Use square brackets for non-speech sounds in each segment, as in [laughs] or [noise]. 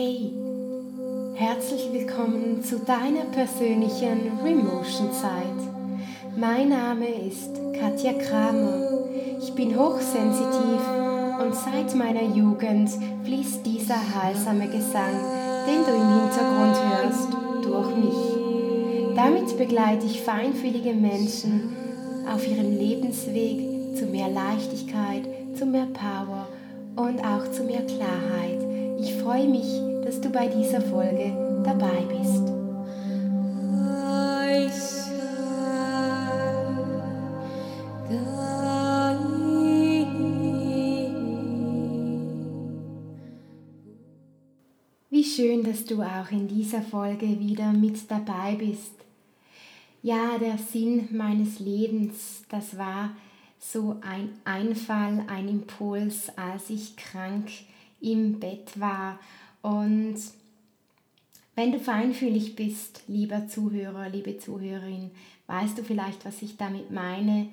Hey, herzlich willkommen zu deiner persönlichen Remotion Zeit. Mein Name ist Katja Kramer. Ich bin hochsensitiv und seit meiner Jugend fließt dieser heilsame Gesang, den du im Hintergrund hörst, durch mich. Damit begleite ich feinfühlige Menschen auf ihrem Lebensweg zu mehr Leichtigkeit, zu mehr Power und auch zu mehr Klarheit. Ich freue mich, dass du bei dieser Folge dabei bist. Wie schön, dass du auch in dieser Folge wieder mit dabei bist. Ja, der Sinn meines Lebens, das war so ein Einfall, ein Impuls, als ich krank im Bett war. Und wenn du feinfühlig bist, lieber Zuhörer, liebe Zuhörerin, weißt du vielleicht, was ich damit meine.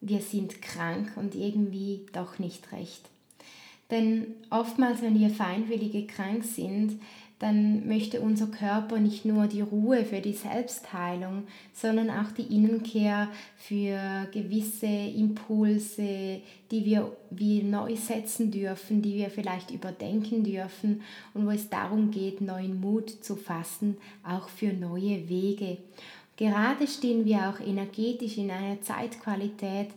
Wir sind krank und irgendwie doch nicht recht. Denn oftmals, wenn wir Feinwillige krank sind, dann möchte unser Körper nicht nur die Ruhe für die Selbstheilung, sondern auch die Innenkehr für gewisse Impulse, die wir wie neu setzen dürfen, die wir vielleicht überdenken dürfen und wo es darum geht, neuen Mut zu fassen, auch für neue Wege. Gerade stehen wir auch energetisch in einer Zeitqualität,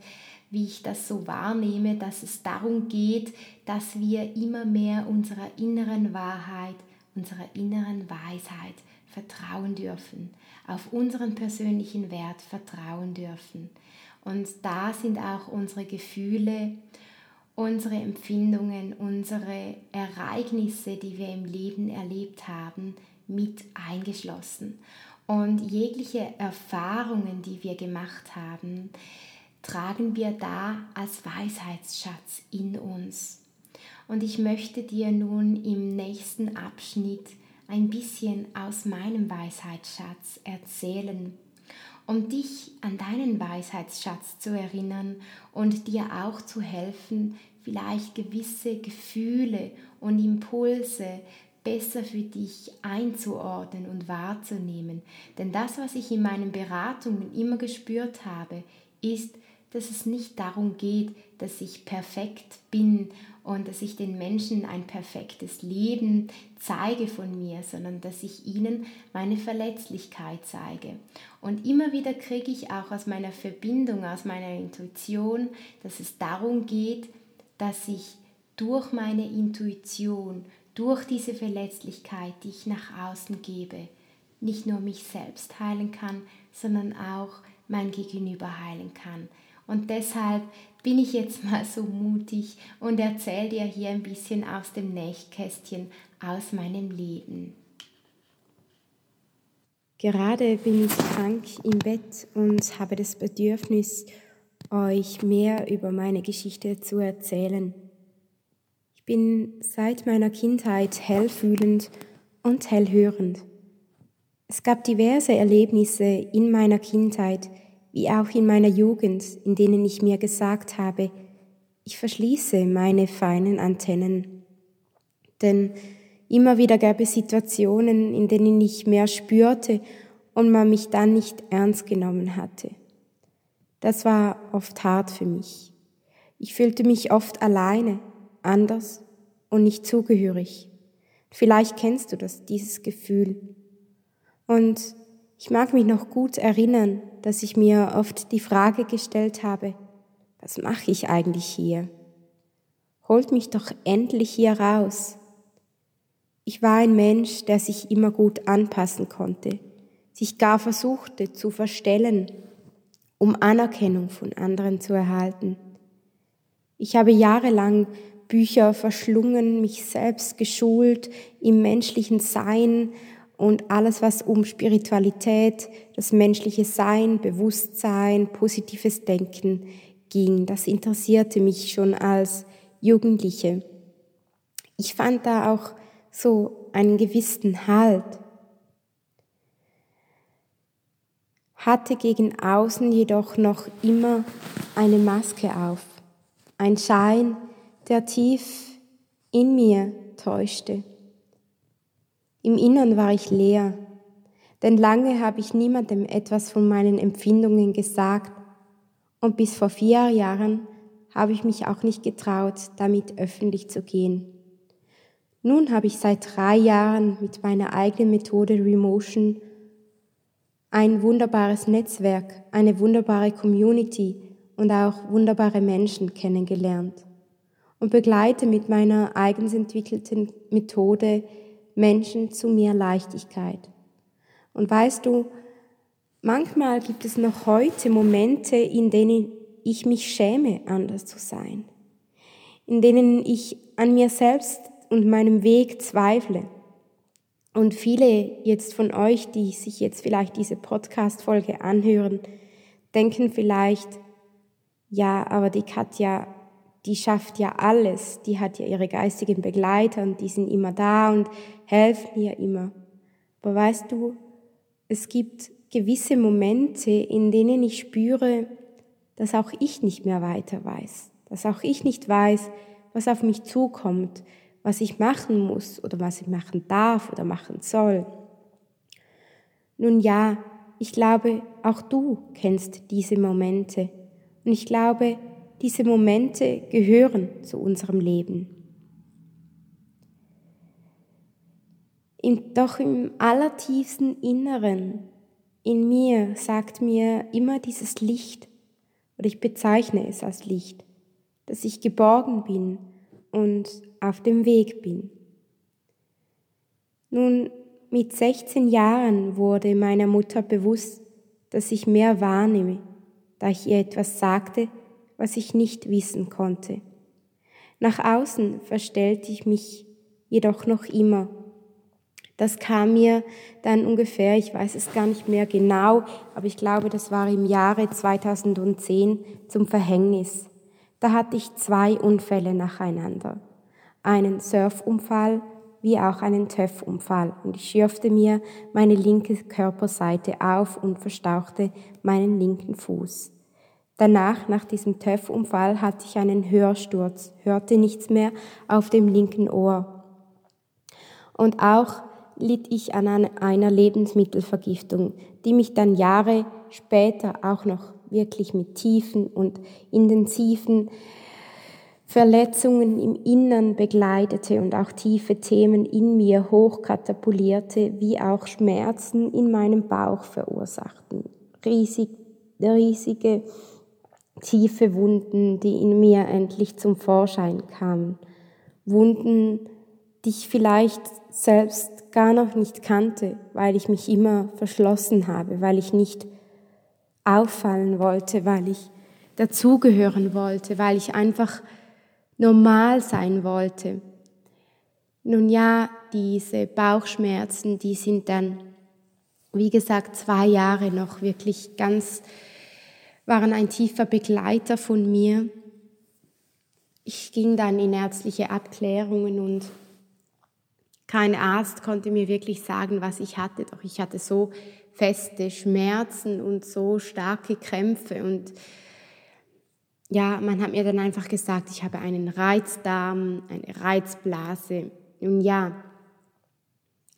wie ich das so wahrnehme, dass es darum geht, dass wir immer mehr unserer inneren Wahrheit unserer inneren Weisheit vertrauen dürfen, auf unseren persönlichen Wert vertrauen dürfen. Und da sind auch unsere Gefühle, unsere Empfindungen, unsere Ereignisse, die wir im Leben erlebt haben, mit eingeschlossen. Und jegliche Erfahrungen, die wir gemacht haben, tragen wir da als Weisheitsschatz in uns. Und ich möchte dir nun im nächsten Abschnitt ein bisschen aus meinem Weisheitsschatz erzählen, um dich an deinen Weisheitsschatz zu erinnern und dir auch zu helfen, vielleicht gewisse Gefühle und Impulse besser für dich einzuordnen und wahrzunehmen. Denn das, was ich in meinen Beratungen immer gespürt habe, ist, dass es nicht darum geht, dass ich perfekt bin und dass ich den Menschen ein perfektes Leben zeige von mir, sondern dass ich ihnen meine Verletzlichkeit zeige. Und immer wieder kriege ich auch aus meiner Verbindung, aus meiner Intuition, dass es darum geht, dass ich durch meine Intuition, durch diese Verletzlichkeit, die ich nach außen gebe, nicht nur mich selbst heilen kann, sondern auch mein Gegenüber heilen kann. Und deshalb bin ich jetzt [laughs] mal so mutig und erzähle dir hier ein bisschen aus dem Nächkästchen aus meinem Leben. Gerade bin ich krank im Bett und habe das Bedürfnis, euch mehr über meine Geschichte zu erzählen. Ich bin seit meiner Kindheit hellfühlend und hellhörend. Es gab diverse Erlebnisse in meiner Kindheit, wie auch in meiner Jugend, in denen ich mir gesagt habe, ich verschließe meine feinen Antennen. Denn immer wieder gab es Situationen, in denen ich mehr spürte und man mich dann nicht ernst genommen hatte. Das war oft hart für mich. Ich fühlte mich oft alleine, anders und nicht zugehörig. Vielleicht kennst du das, dieses Gefühl. Und ich mag mich noch gut erinnern, dass ich mir oft die Frage gestellt habe, was mache ich eigentlich hier? Holt mich doch endlich hier raus. Ich war ein Mensch, der sich immer gut anpassen konnte, sich gar versuchte zu verstellen, um Anerkennung von anderen zu erhalten. Ich habe jahrelang Bücher verschlungen, mich selbst geschult im menschlichen Sein und alles, was um Spiritualität, das menschliche Sein, Bewusstsein, positives Denken ging. Das interessierte mich schon als Jugendliche. Ich fand da auch so einen gewissen Halt. Hatte gegen außen jedoch noch immer eine Maske auf, ein Schein, der tief in mir täuschte. Im Innern war ich leer, denn lange habe ich niemandem etwas von meinen Empfindungen gesagt und bis vor vier Jahren habe ich mich auch nicht getraut, damit öffentlich zu gehen. Nun habe ich seit drei Jahren mit meiner eigenen Methode Remotion ein wunderbares Netzwerk, eine wunderbare Community und auch wunderbare Menschen kennengelernt und begleite mit meiner eigens entwickelten Methode Menschen zu mehr Leichtigkeit. Und weißt du, manchmal gibt es noch heute Momente, in denen ich mich schäme, anders zu sein, in denen ich an mir selbst und meinem Weg zweifle. Und viele jetzt von euch, die sich jetzt vielleicht diese Podcast-Folge anhören, denken vielleicht, ja, aber die Katja, die schafft ja alles, die hat ja ihre geistigen Begleiter und die sind immer da und helfen ihr immer. Aber weißt du, es gibt gewisse Momente, in denen ich spüre, dass auch ich nicht mehr weiter weiß, dass auch ich nicht weiß, was auf mich zukommt, was ich machen muss oder was ich machen darf oder machen soll. Nun ja, ich glaube, auch du kennst diese Momente und ich glaube, diese Momente gehören zu unserem Leben. doch im allertiefsten Inneren in mir sagt mir immer dieses Licht, oder ich bezeichne es als Licht, dass ich geborgen bin und auf dem Weg bin. Nun, mit 16 Jahren wurde meiner Mutter bewusst, dass ich mehr wahrnehme, da ich ihr etwas sagte, was ich nicht wissen konnte. Nach außen verstellte ich mich jedoch noch immer. Das kam mir dann ungefähr, ich weiß es gar nicht mehr genau, aber ich glaube, das war im Jahre 2010 zum Verhängnis. Da hatte ich zwei Unfälle nacheinander. Einen Surfunfall wie auch einen TÜV-Unfall und ich schürfte mir meine linke Körperseite auf und verstauchte meinen linken Fuß. Danach, nach diesem TÜV-Unfall, hatte ich einen Hörsturz, hörte nichts mehr auf dem linken Ohr. Und auch litt ich an einer Lebensmittelvergiftung, die mich dann Jahre später auch noch wirklich mit tiefen und intensiven Verletzungen im Innern begleitete und auch tiefe Themen in mir hochkatapultierte, wie auch Schmerzen in meinem Bauch verursachten. Riesig, riesige tiefe Wunden, die in mir endlich zum Vorschein kamen. Wunden, die ich vielleicht selbst gar noch nicht kannte, weil ich mich immer verschlossen habe, weil ich nicht auffallen wollte, weil ich dazugehören wollte, weil ich einfach normal sein wollte. Nun ja, diese Bauchschmerzen, die sind dann, wie gesagt, zwei Jahre noch wirklich ganz waren ein tiefer Begleiter von mir. Ich ging dann in ärztliche Abklärungen und kein Arzt konnte mir wirklich sagen, was ich hatte, doch ich hatte so feste Schmerzen und so starke Krämpfe und ja, man hat mir dann einfach gesagt, ich habe einen Reizdarm, eine Reizblase und ja,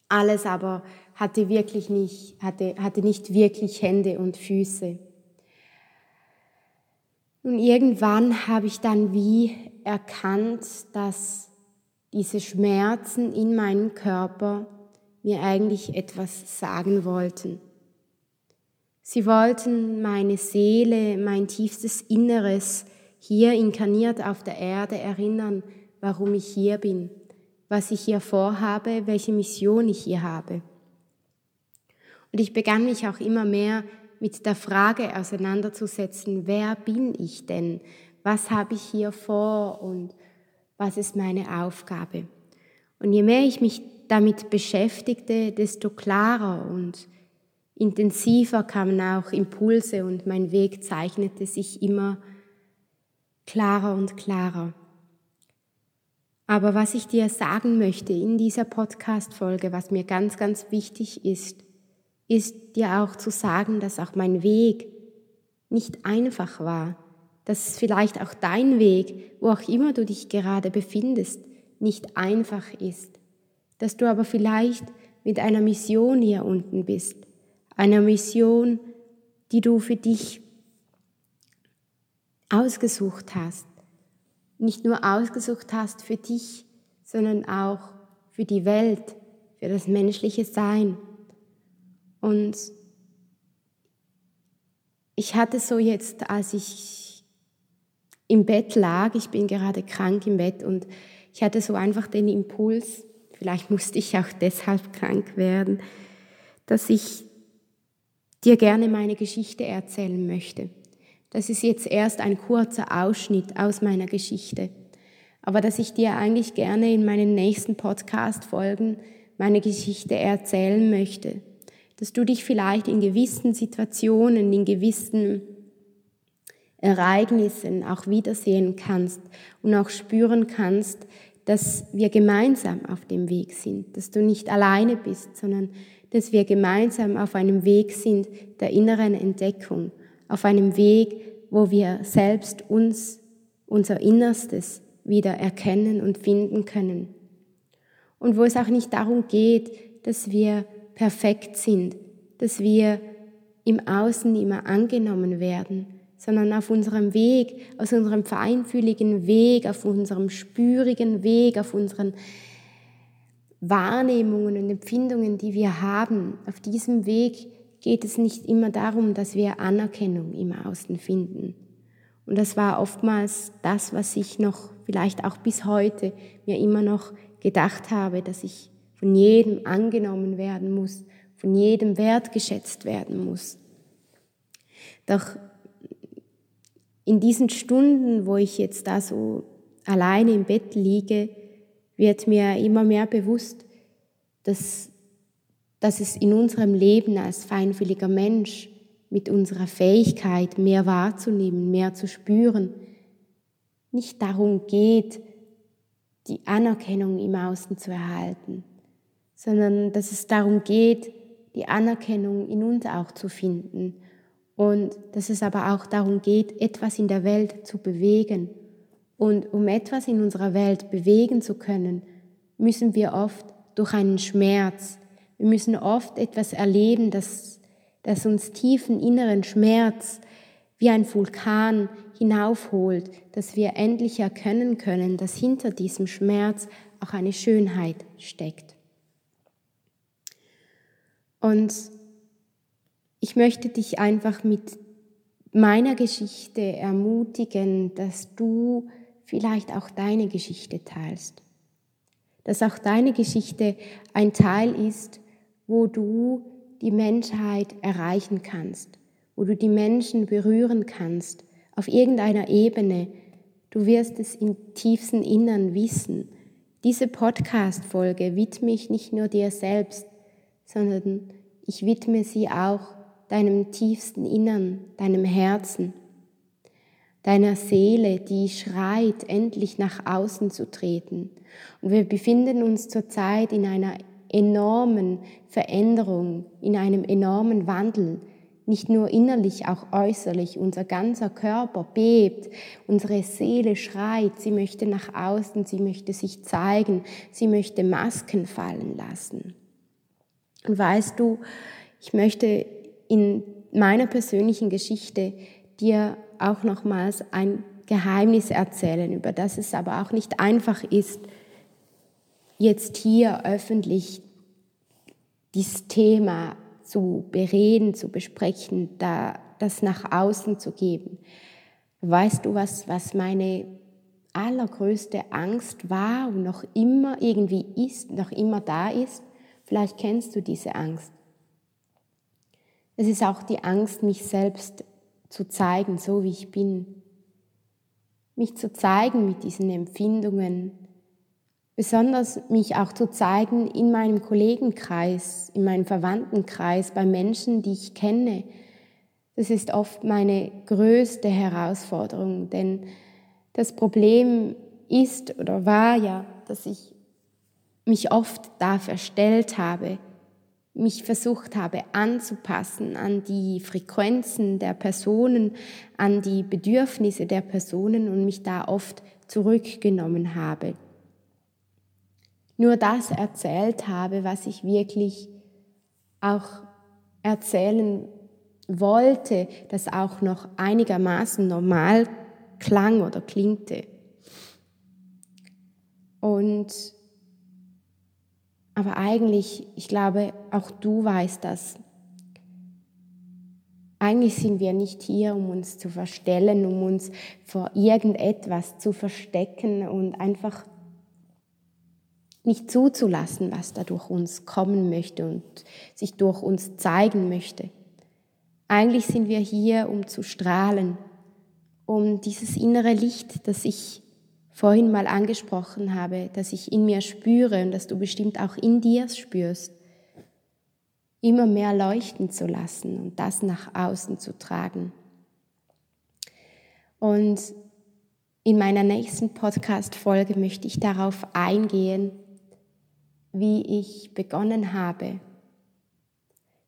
alles aber hatte wirklich nicht, hatte, hatte nicht wirklich Hände und Füße. Und irgendwann habe ich dann wie erkannt, dass diese Schmerzen in meinem Körper mir eigentlich etwas sagen wollten. Sie wollten meine Seele, mein tiefstes Inneres hier inkarniert auf der Erde erinnern, warum ich hier bin, was ich hier vorhabe, welche Mission ich hier habe. Und ich begann mich auch immer mehr mit der Frage auseinanderzusetzen, wer bin ich denn? Was habe ich hier vor und was ist meine Aufgabe? Und je mehr ich mich damit beschäftigte, desto klarer und intensiver kamen auch Impulse und mein Weg zeichnete sich immer klarer und klarer. Aber was ich dir sagen möchte in dieser Podcast-Folge, was mir ganz, ganz wichtig ist, ist dir auch zu sagen, dass auch mein Weg nicht einfach war, dass vielleicht auch dein Weg, wo auch immer du dich gerade befindest, nicht einfach ist, dass du aber vielleicht mit einer Mission hier unten bist. Einer Mission, die du für dich ausgesucht hast. Nicht nur ausgesucht hast für dich, sondern auch für die Welt, für das menschliche Sein. Und ich hatte so jetzt, als ich im Bett lag, ich bin gerade krank im Bett und ich hatte so einfach den Impuls, vielleicht musste ich auch deshalb krank werden, dass ich dir gerne meine Geschichte erzählen möchte. Das ist jetzt erst ein kurzer Ausschnitt aus meiner Geschichte, aber dass ich dir eigentlich gerne in meinen nächsten Podcast-Folgen meine Geschichte erzählen möchte, dass du dich vielleicht in gewissen Situationen, in gewissen Ereignissen auch wiedersehen kannst und auch spüren kannst, dass wir gemeinsam auf dem Weg sind, dass du nicht alleine bist, sondern dass wir gemeinsam auf einem Weg sind der inneren Entdeckung, auf einem Weg, wo wir selbst uns, unser Innerstes wieder erkennen und finden können. Und wo es auch nicht darum geht, dass wir perfekt sind, dass wir im Außen immer angenommen werden, sondern auf unserem Weg, aus unserem feinfühligen Weg, auf unserem spürigen Weg, auf unseren Wahrnehmungen und Empfindungen, die wir haben, auf diesem Weg geht es nicht immer darum, dass wir Anerkennung im Außen finden. Und das war oftmals das, was ich noch vielleicht auch bis heute mir immer noch gedacht habe, dass ich von jedem angenommen werden muss, von jedem wertgeschätzt werden muss. Doch in diesen Stunden, wo ich jetzt da so alleine im Bett liege, wird mir immer mehr bewusst, dass, dass es in unserem Leben als feinfühliger Mensch mit unserer Fähigkeit, mehr wahrzunehmen, mehr zu spüren, nicht darum geht, die Anerkennung im Außen zu erhalten, sondern dass es darum geht, die Anerkennung in uns auch zu finden und dass es aber auch darum geht, etwas in der Welt zu bewegen. Und um etwas in unserer Welt bewegen zu können, müssen wir oft durch einen Schmerz, wir müssen oft etwas erleben, das, das uns tiefen inneren Schmerz wie ein Vulkan hinaufholt, dass wir endlich erkennen können, dass hinter diesem Schmerz auch eine Schönheit steckt. Und ich möchte dich einfach mit meiner Geschichte ermutigen, dass du vielleicht auch deine Geschichte teilst. Dass auch deine Geschichte ein Teil ist, wo du die Menschheit erreichen kannst, wo du die Menschen berühren kannst, auf irgendeiner Ebene. Du wirst es im tiefsten Innern wissen. Diese Podcast-Folge widme ich nicht nur dir selbst, sondern ich widme sie auch deinem tiefsten Innern, deinem Herzen, deiner Seele, die schreit, endlich nach außen zu treten. Und wir befinden uns zurzeit in einer enormen Veränderung, in einem enormen Wandel, nicht nur innerlich, auch äußerlich. Unser ganzer Körper bebt, unsere Seele schreit, sie möchte nach außen, sie möchte sich zeigen, sie möchte Masken fallen lassen. Und weißt du, ich möchte in meiner persönlichen Geschichte dir auch nochmals ein Geheimnis erzählen, über das es aber auch nicht einfach ist, jetzt hier öffentlich dieses Thema zu bereden, zu besprechen, da das nach außen zu geben. Weißt du, was, was meine allergrößte Angst war und noch immer irgendwie ist, noch immer da ist? Vielleicht kennst du diese Angst. Es ist auch die Angst, mich selbst zu zeigen, so wie ich bin. Mich zu zeigen mit diesen Empfindungen, besonders mich auch zu zeigen in meinem Kollegenkreis, in meinem Verwandtenkreis, bei Menschen, die ich kenne. Das ist oft meine größte Herausforderung, denn das Problem ist oder war ja, dass ich mich oft da verstellt habe, mich versucht habe anzupassen an die Frequenzen der Personen, an die Bedürfnisse der Personen und mich da oft zurückgenommen habe. nur das erzählt habe, was ich wirklich auch erzählen wollte, das auch noch einigermaßen normal klang oder klingte. Und aber eigentlich, ich glaube, auch du weißt das. Eigentlich sind wir nicht hier, um uns zu verstellen, um uns vor irgendetwas zu verstecken und einfach nicht zuzulassen, was da durch uns kommen möchte und sich durch uns zeigen möchte. Eigentlich sind wir hier, um zu strahlen, um dieses innere Licht, das ich vorhin mal angesprochen habe, das ich in mir spüre und das du bestimmt auch in dir spürst, immer mehr leuchten zu lassen und das nach außen zu tragen. Und in meiner nächsten Podcast-Folge möchte ich darauf eingehen, wie ich begonnen habe,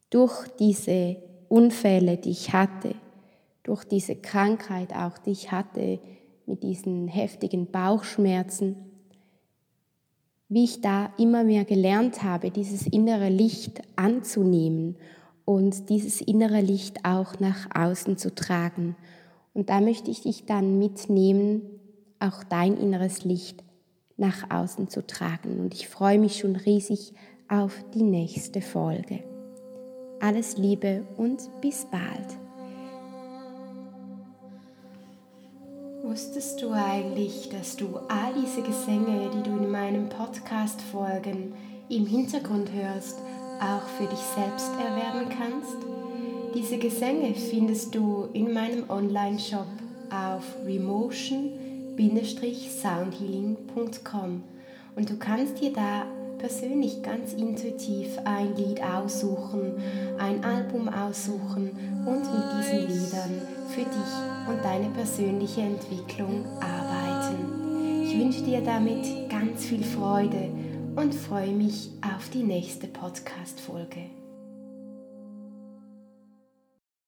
durch diese Unfälle, die ich hatte, durch diese Krankheit auch, die ich hatte, mit diesen heftigen Bauchschmerzen, wie ich da immer mehr gelernt habe, dieses innere Licht anzunehmen und dieses innere Licht auch nach außen zu tragen. Und da möchte ich dich dann mitnehmen, auch dein inneres Licht nach außen zu tragen. Und ich freue mich schon riesig auf die nächste Folge. Alles Liebe und bis bald. Wusstest du eigentlich, dass du all diese Gesänge, die du in meinem Podcast folgen, im Hintergrund hörst, auch für dich selbst erwerben kannst? Diese Gesänge findest du in meinem Online-Shop auf remotion.com soundhealing.com und du kannst dir da persönlich ganz intuitiv ein Lied aussuchen, ein Album aussuchen und mit diesen Liedern für dich und deine persönliche Entwicklung arbeiten. Ich wünsche dir damit ganz viel Freude und freue mich auf die nächste Podcast-Folge.